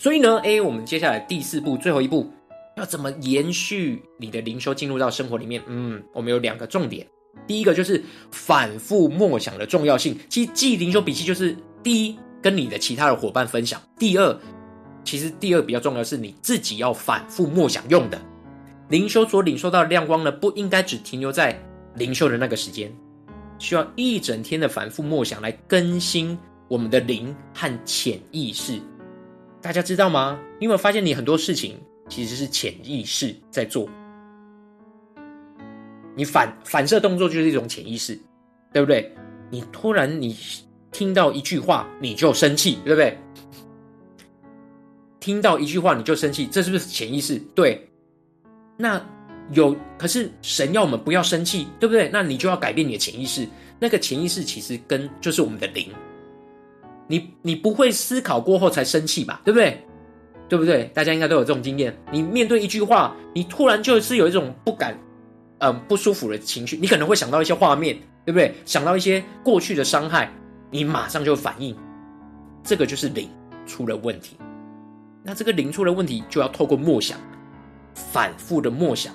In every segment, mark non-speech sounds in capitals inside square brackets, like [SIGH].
所以呢，诶，我们接下来第四步，最后一步，要怎么延续你的灵修进入到生活里面？嗯，我们有两个重点。第一个就是反复默想的重要性。其实记灵修笔记就是第一，跟你的其他的伙伴分享；第二，其实第二比较重要的是你自己要反复默想用的。灵修所领受到的亮光呢，不应该只停留在灵修的那个时间，需要一整天的反复默想来更新我们的灵和潜意识。大家知道吗？你有没有发现，你很多事情其实是潜意识在做？你反反射动作就是一种潜意识，对不对？你突然你听到一句话，你就生气，对不对？听到一句话你就生气，这是不是潜意识？对。那有，可是神要我们不要生气，对不对？那你就要改变你的潜意识。那个潜意识其实跟就是我们的灵。你你不会思考过后才生气吧？对不对？对不对？大家应该都有这种经验。你面对一句话，你突然就是有一种不敢，嗯、不舒服的情绪。你可能会想到一些画面，对不对？想到一些过去的伤害，你马上就反应。这个就是灵出了问题。那这个灵出了问题，就要透过默想，反复的默想。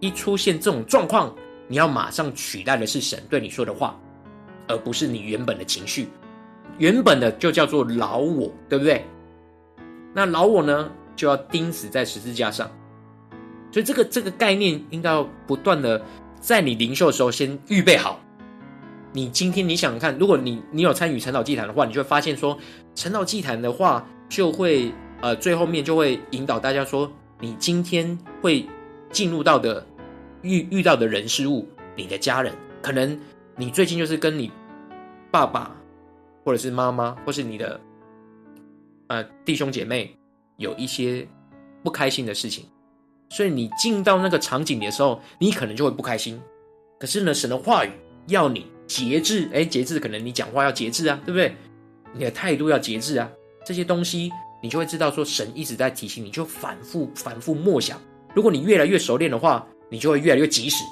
一出现这种状况，你要马上取代的是神对你说的话，而不是你原本的情绪。原本的就叫做老我，对不对？那老我呢，就要钉死在十字架上。所以这个这个概念应该要不断的在你灵修的时候先预备好。你今天你想想看，如果你你有参与晨祷祭坛的话，你就会发现说，晨祷祭坛的话就会呃最后面就会引导大家说，你今天会进入到的遇遇到的人事物，你的家人，可能你最近就是跟你爸爸。或者是妈妈，或是你的呃弟兄姐妹，有一些不开心的事情，所以你进到那个场景的时候，你可能就会不开心。可是呢，神的话语要你节制，哎，节制，可能你讲话要节制啊，对不对？你的态度要节制啊，这些东西你就会知道说，神一直在提醒你，就反复反复默想。如果你越来越熟练的话，你就会越来越及时，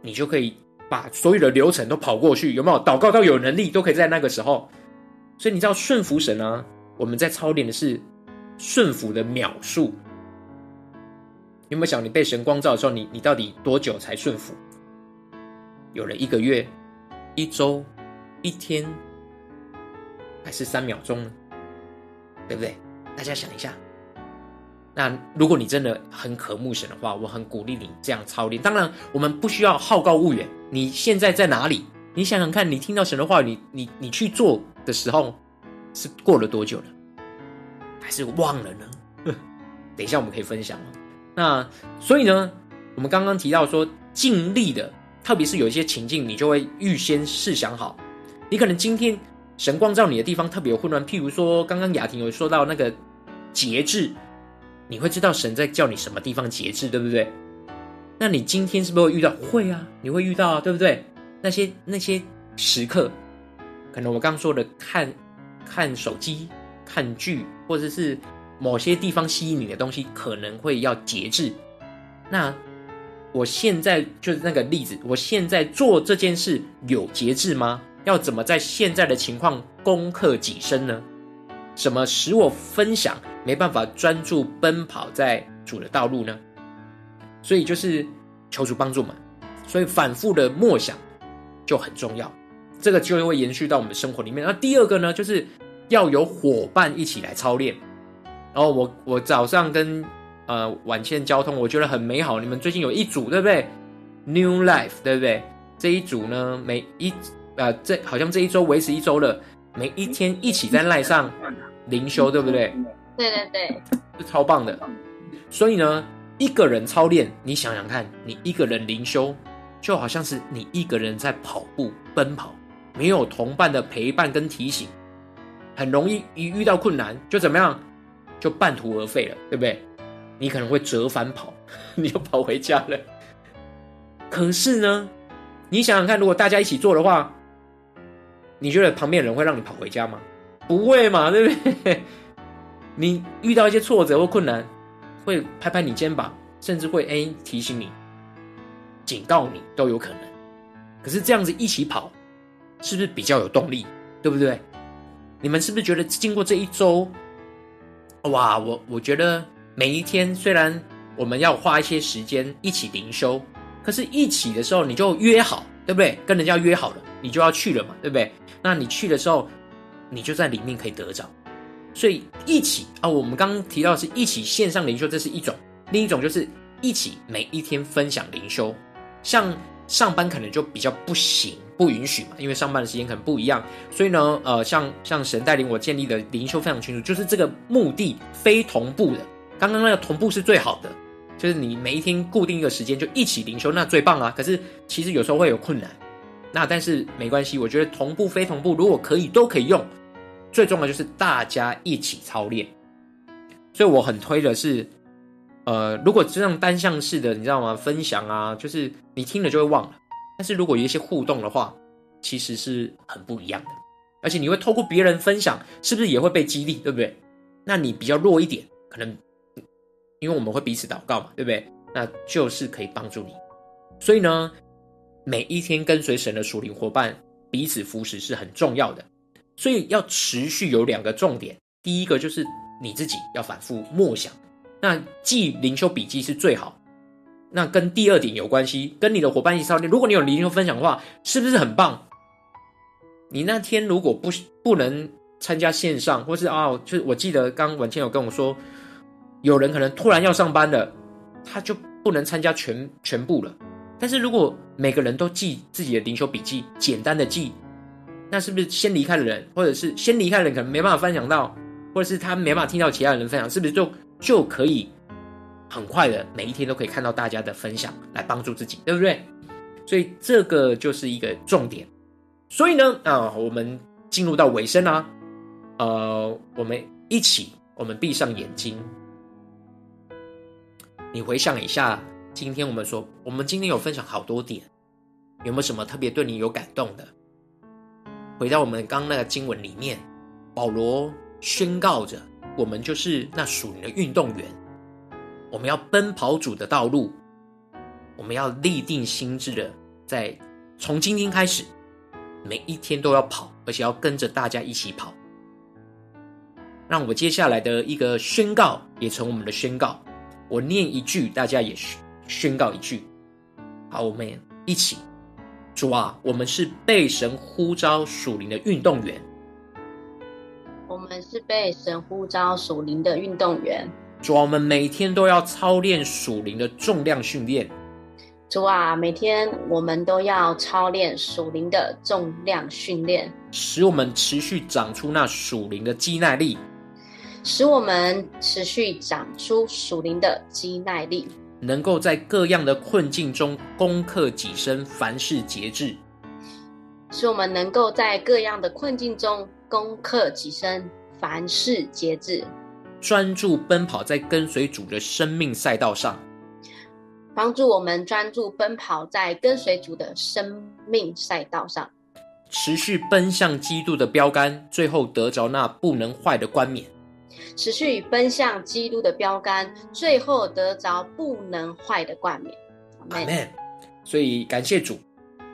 你就可以。把所有的流程都跑过去，有没有祷告到有能力，都可以在那个时候。所以你知道顺服神啊？我们在操练的是顺服的秒数。有没有想你被神光照的时候，你你到底多久才顺服？有了一个月、一周、一天，还是三秒钟呢？对不对？大家想一下。那如果你真的很渴慕神的话，我很鼓励你这样操练。当然，我们不需要好高骛远。你现在在哪里？你想想看，你听到神的话，你你你去做的时候，是过了多久了？还是忘了呢？[LAUGHS] 等一下我们可以分享。那所以呢，我们刚刚提到说，尽力的，特别是有一些情境，你就会预先试想好。你可能今天神光照你的地方特别混乱，譬如说，刚刚雅婷有说到那个节制。你会知道神在叫你什么地方节制，对不对？那你今天是不是会遇到？会啊，你会遇到啊，对不对？那些那些时刻，可能我刚说的看看手机、看剧，或者是某些地方吸引你的东西，可能会要节制。那我现在就是那个例子，我现在做这件事有节制吗？要怎么在现在的情况攻克己身呢？什么使我分享没办法专注奔跑在主的道路呢？所以就是求主帮助嘛。所以反复的默想就很重要，这个就会延续到我们的生活里面。那第二个呢，就是要有伙伴一起来操练。然后我我早上跟呃晚线交通，我觉得很美好。你们最近有一组对不对？New Life 对不对？这一组呢，每一呃这好像这一周维持一周了，每一天一起在赖上。灵修对不对？对对对，是超棒的。所以呢，一个人操练，你想想看，你一个人灵修，就好像是你一个人在跑步奔跑，没有同伴的陪伴跟提醒，很容易一遇到困难就怎么样，就半途而废了，对不对？你可能会折返跑，[LAUGHS] 你就跑回家了。可是呢，你想想看，如果大家一起做的话，你觉得旁边人会让你跑回家吗？不会嘛，对不对？你遇到一些挫折或困难，会拍拍你肩膀，甚至会哎提醒你、警告你都有可能。可是这样子一起跑，是不是比较有动力？对不对？你们是不是觉得经过这一周，哇，我我觉得每一天虽然我们要花一些时间一起灵修，可是一起的时候你就约好，对不对？跟人家约好了，你就要去了嘛，对不对？那你去的时候，你就在里面可以得着。所以一起啊，我们刚刚提到的是一起线上灵修，这是一种；另一种就是一起每一天分享灵修。像上班可能就比较不行，不允许嘛，因为上班的时间可能不一样。所以呢，呃，像像神带领我建立的灵修分享群组，就是这个目的非同步的。刚刚那个同步是最好的，就是你每一天固定一个时间就一起灵修，那最棒啊。可是其实有时候会有困难，那但是没关系，我觉得同步非同步如果可以都可以用。最重要的就是大家一起操练，所以我很推的是，呃，如果这样单向式的，你知道吗？分享啊，就是你听了就会忘了。但是如果有一些互动的话，其实是很不一样的。而且你会透过别人分享，是不是也会被激励，对不对？那你比较弱一点，可能因为我们会彼此祷告嘛，对不对？那就是可以帮助你。所以呢，每一天跟随神的属灵伙伴，彼此扶持是很重要的。所以要持续有两个重点，第一个就是你自己要反复默想，那记灵修笔记是最好。那跟第二点有关系，跟你的伙伴一起操练。如果你有灵修分享的话，是不是很棒？你那天如果不不能参加线上，或是啊、哦，就是我记得刚文倩有跟我说，有人可能突然要上班了，他就不能参加全全部了。但是如果每个人都记自己的灵修笔记，简单的记。那是不是先离开的人，或者是先离开的人可能没办法分享到，或者是他没办法听到其他人分享，是不是就就可以很快的每一天都可以看到大家的分享来帮助自己，对不对？所以这个就是一个重点。所以呢，啊，我们进入到尾声啦，呃，我们一起，我们闭上眼睛，你回想一下，今天我们说，我们今天有分享好多点，有没有什么特别对你有感动的？回到我们刚刚那个经文里面，保罗宣告着：我们就是那属灵的运动员，我们要奔跑主的道路，我们要立定心志的，在从今天开始，每一天都要跑，而且要跟着大家一起跑。让我接下来的一个宣告也成我们的宣告，我念一句，大家也宣告一句。好，我们一起。主啊，我们是被神呼召属灵的运动员。我们是被神呼召属灵的运动员。主啊，我们每天都要操练属灵的重量训练。主啊，每天我们都要操练属灵的重量训练，使我们持续长出那属灵的肌耐力，使我们持续长出属灵的肌耐力。能够在各样的困境中攻克己身，凡事节制，使我们能够在各样的困境中攻克己身，凡事节制，专注奔跑在跟随主的生命赛道上，帮助我们专注奔跑在跟随主的生命赛道上，持续奔向基督的标杆，最后得着那不能坏的冠冕。持续奔向基督的标杆，最后得着不能坏的冠冕。阿门。所以感谢主，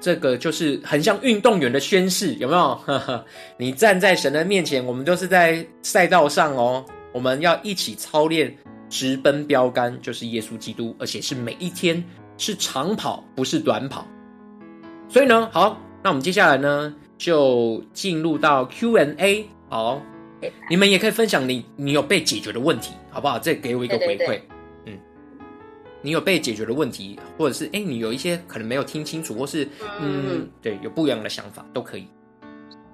这个就是很像运动员的宣誓，有没有？[LAUGHS] 你站在神的面前，我们都是在赛道上哦。我们要一起操练，直奔标杆，就是耶稣基督，而且是每一天，是长跑，不是短跑。所以呢，好，那我们接下来呢，就进入到 Q&A。好。[LAUGHS] 你们也可以分享你你有被解决的问题，好不好？这给我一个回馈。对对对。嗯，你有被解决的问题，或者是哎，你有一些可能没有听清楚，或是嗯，嗯，对，有不一样的想法都可以。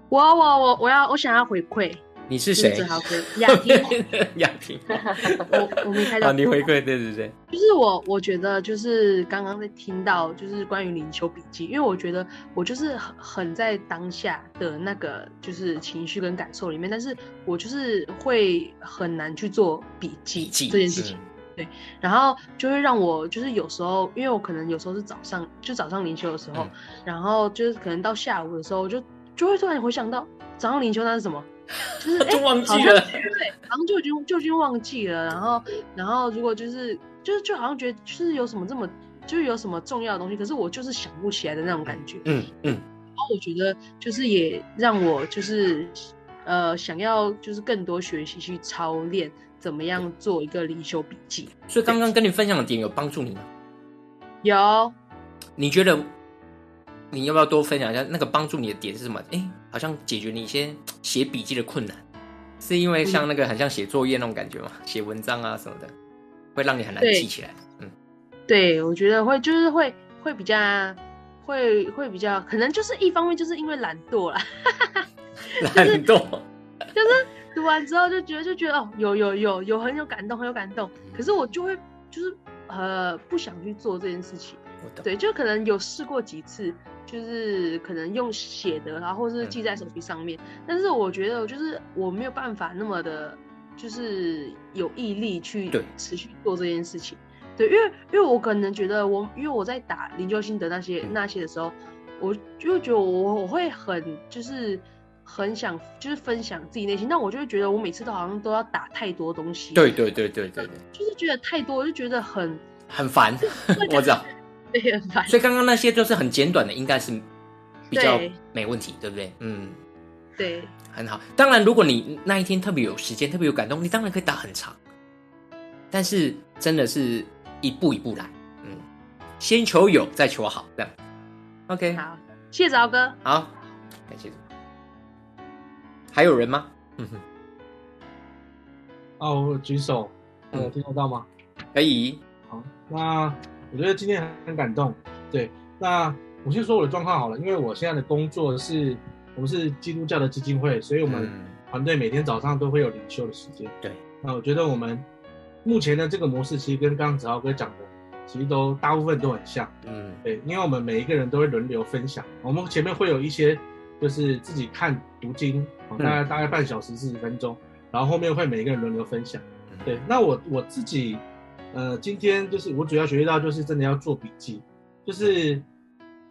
我我我我要我想要回馈。你是谁？雅婷，雅婷，[LAUGHS] 我我没看到。你回馈，对对对。就是我，我觉得就是刚刚在听到，就是关于灵修笔记，因为我觉得我就是很很在当下的那个就是情绪跟感受里面，但是我就是会很难去做笔记这件事情。对，然后就会让我就是有时候，因为我可能有时候是早上就早上灵修的时候，嗯，然后就是可能到下午的时候，就就会突然回想到早上灵修那是什么。就是 [LAUGHS] 哎，就忘记了，对，然后就已经就已经忘记了，然后然后如果就是就是就好像觉得就是有什么这么就是有什么重要的东西，可是我就是想不起来的那种感觉，嗯嗯，然后我觉得就是也让我就是呃想要就是更多学习去操练怎么样做一个灵修笔记。所以刚刚跟你分享的点有帮助你吗？有。你觉得你要不要多分享一下那个帮助你的点是什么？哎，好像解决你一些写笔记的困难，是因为像那个很像写作业那种感觉嘛？写文章啊什么的，会让你很难记起来。嗯，对，我觉得会，就是会会比较会会比较，可能就是一方面就是因为懒惰啦。[LAUGHS] 懒惰，就是读完之后就觉得就觉得哦，有有有有很有感动，很有感动。可是我就会就是呃不想去做这件事情。对，就可能有试过几次，就是可能用写的，然后或是记在手机上面。嗯。但是我觉得，就是我没有办法那么的，就是有毅力去持续做这件事情。对，对，因为因为我可能觉得我，因为我在打灵修心得那些那些的时候，我就觉得我我会很就是很想就是分享自己内心，但我就会觉得我每次都好像都要打太多东西。对对对对对对，就是觉得太多，我就觉得很很烦。[LAUGHS] 我知道。所以刚刚那些就是很简短的，应该是比较没问题，对，对不对？嗯，对，很好。当然，如果你那一天特别有时间，特别有感动，你当然可以打很长。但是真的是一步一步来，嗯，先求有，再求好，这样。OK，好，谢谢敖哥。好，感谢。还有人吗？嗯哼。哦，我举手，有听得到吗？可以。好，那。我觉得今天很感动，对。那我先说我的状况好了，因为我现在的工作是，我们是基督教的基金会，所以我们团队每天早上都会有灵修的时间。对。那我觉得我们目前的这个模式，其实跟刚刚子豪哥讲的，其实都大部分都很像。嗯。对，因为我们每一个人都会轮流分享，我们前面会有一些就是自己看读经，大概大概半小时四十分钟，然后后面会每一个人轮流分享。对。那我我自己。呃，今天就是我主要学习到，就是真的要做笔记，就是，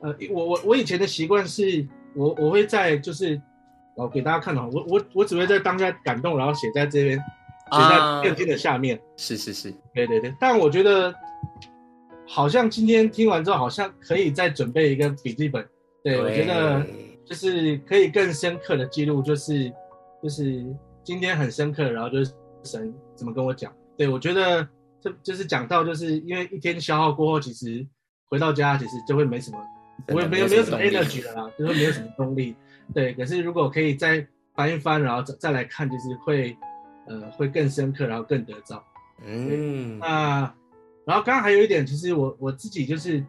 呃，我我我以前的习惯是，我我会在就是，我给大家看哦，我我我只会在当下感动，然后写在这边，写在电梯的下面。Uh, 是是是，对对对。但我觉得，好像今天听完之后，好像可以再准备一个笔记本。对，对我觉得就是可以更深刻的记录，就是就是今天很深刻，然后就是神怎么跟我讲。对我觉得。这就是讲到，就是因为一天消耗过后，其实回到家其实就会没什么，我也没有没有什么 energy 了啦，就是没有什么动力。对，可是如果可以再翻一翻，然后再再来看，就是会呃会更深刻，然后更得着。嗯，那然后刚刚还有一点，其实我我自己就是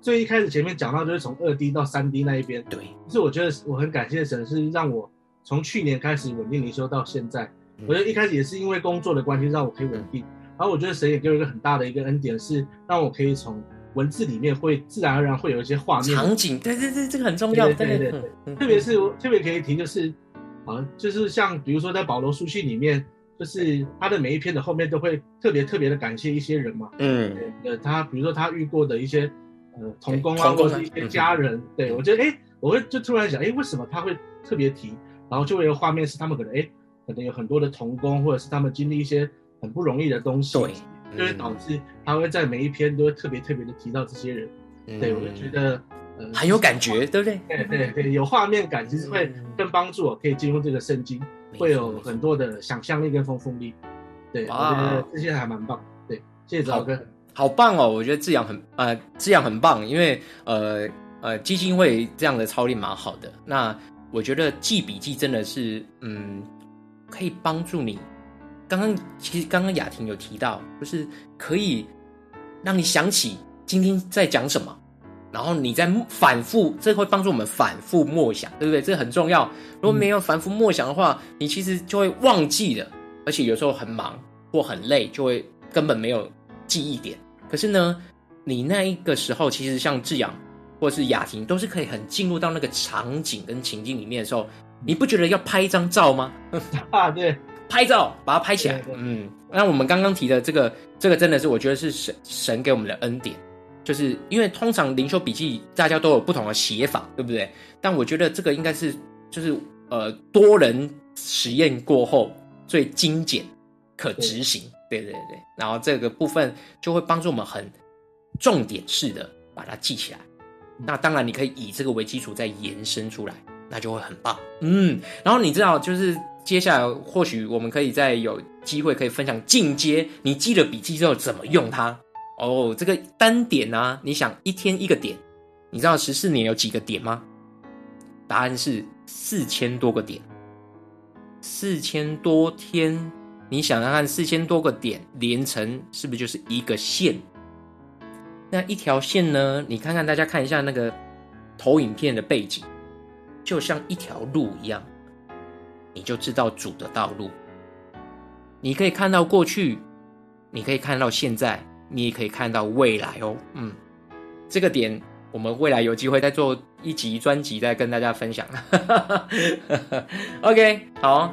最一开始前面讲到，就是从二 D 到三 D 那一边。对，就是我觉得我很感谢神，是让我从去年开始稳定灵修到现在。我觉得一开始也是因为工作的关系，让我可以稳定。然后我觉得神也给我一个很大的一个恩典，是让我可以从文字里面会自然而然会有一些画面场景。对对对，这个很重要。对对对，对，特别是特别可以提就是，啊，就是像比如说在保罗书信里面，就是他的每一篇的后面都会特别特别的感谢一些人嘛。嗯。呃，他比如说他遇过的一些呃童工啊，或者是一些家人。对，我觉得哎，我会就突然想，哎，为什么他会特别提？然后就会有画面是他们可能哎，可能有很多的童工，或者是他们经历一些。很不容易的东西，对，就会导致他会在每一篇都会特别特别的提到这些人，嗯、对，我就觉得呃很有感觉，对不对？对对对，有画面感，其实会更帮助我可以进入这个圣经，嗯、会有很多的想象力跟丰富力。对，我觉得这些还蛮棒。对，谢谢老哥，好棒哦！我觉得志扬很呃，志扬很棒，因为呃呃基金会这样的操练蛮好的。那我觉得记笔记真的是嗯，可以帮助你。刚刚其实刚刚雅婷有提到，就是可以让你想起今天在讲什么，然后你在反复，这会帮助我们反复默想，对不对？这很重要。如果没有反复默想的话，你其实就会忘记了，而且有时候很忙或很累，就会根本没有记忆点。可是呢，你那一个时候，其实像志扬或是雅婷，都是可以很进入到那个场景跟情境里面的时候，你不觉得要拍一张照吗？[LAUGHS] 啊，对。拍照，把它拍起来。嗯，那我们刚刚提的这个，这个真的是我觉得是神神给我们的恩典，就是因为通常灵修笔记大家都有不同的写法，对不对？但我觉得这个应该是就是呃多人实验过后最精简可执行。对对对对，然后这个部分就会帮助我们很重点式的把它记起来。那当然你可以以这个为基础再延伸出来，那就会很棒。嗯，然后你知道就是。接下来或许我们可以再有机会可以分享进阶，你记了笔记之后怎么用它？哦，这个单点啊，你想一天一个点，你知道十四年有几个点吗？答案是四千多个点，四千多天，你想想看，四千多个点连成是不是就是一个线？那一条线呢？你看看大家看一下那个投影片的背景，就像一条路一样，你就知道主的道路。你可以看到过去，你可以看到现在，你也可以看到未来哦。嗯，这个点我们未来有机会再做一集专辑，再跟大家分享。[LAUGHS] OK，好。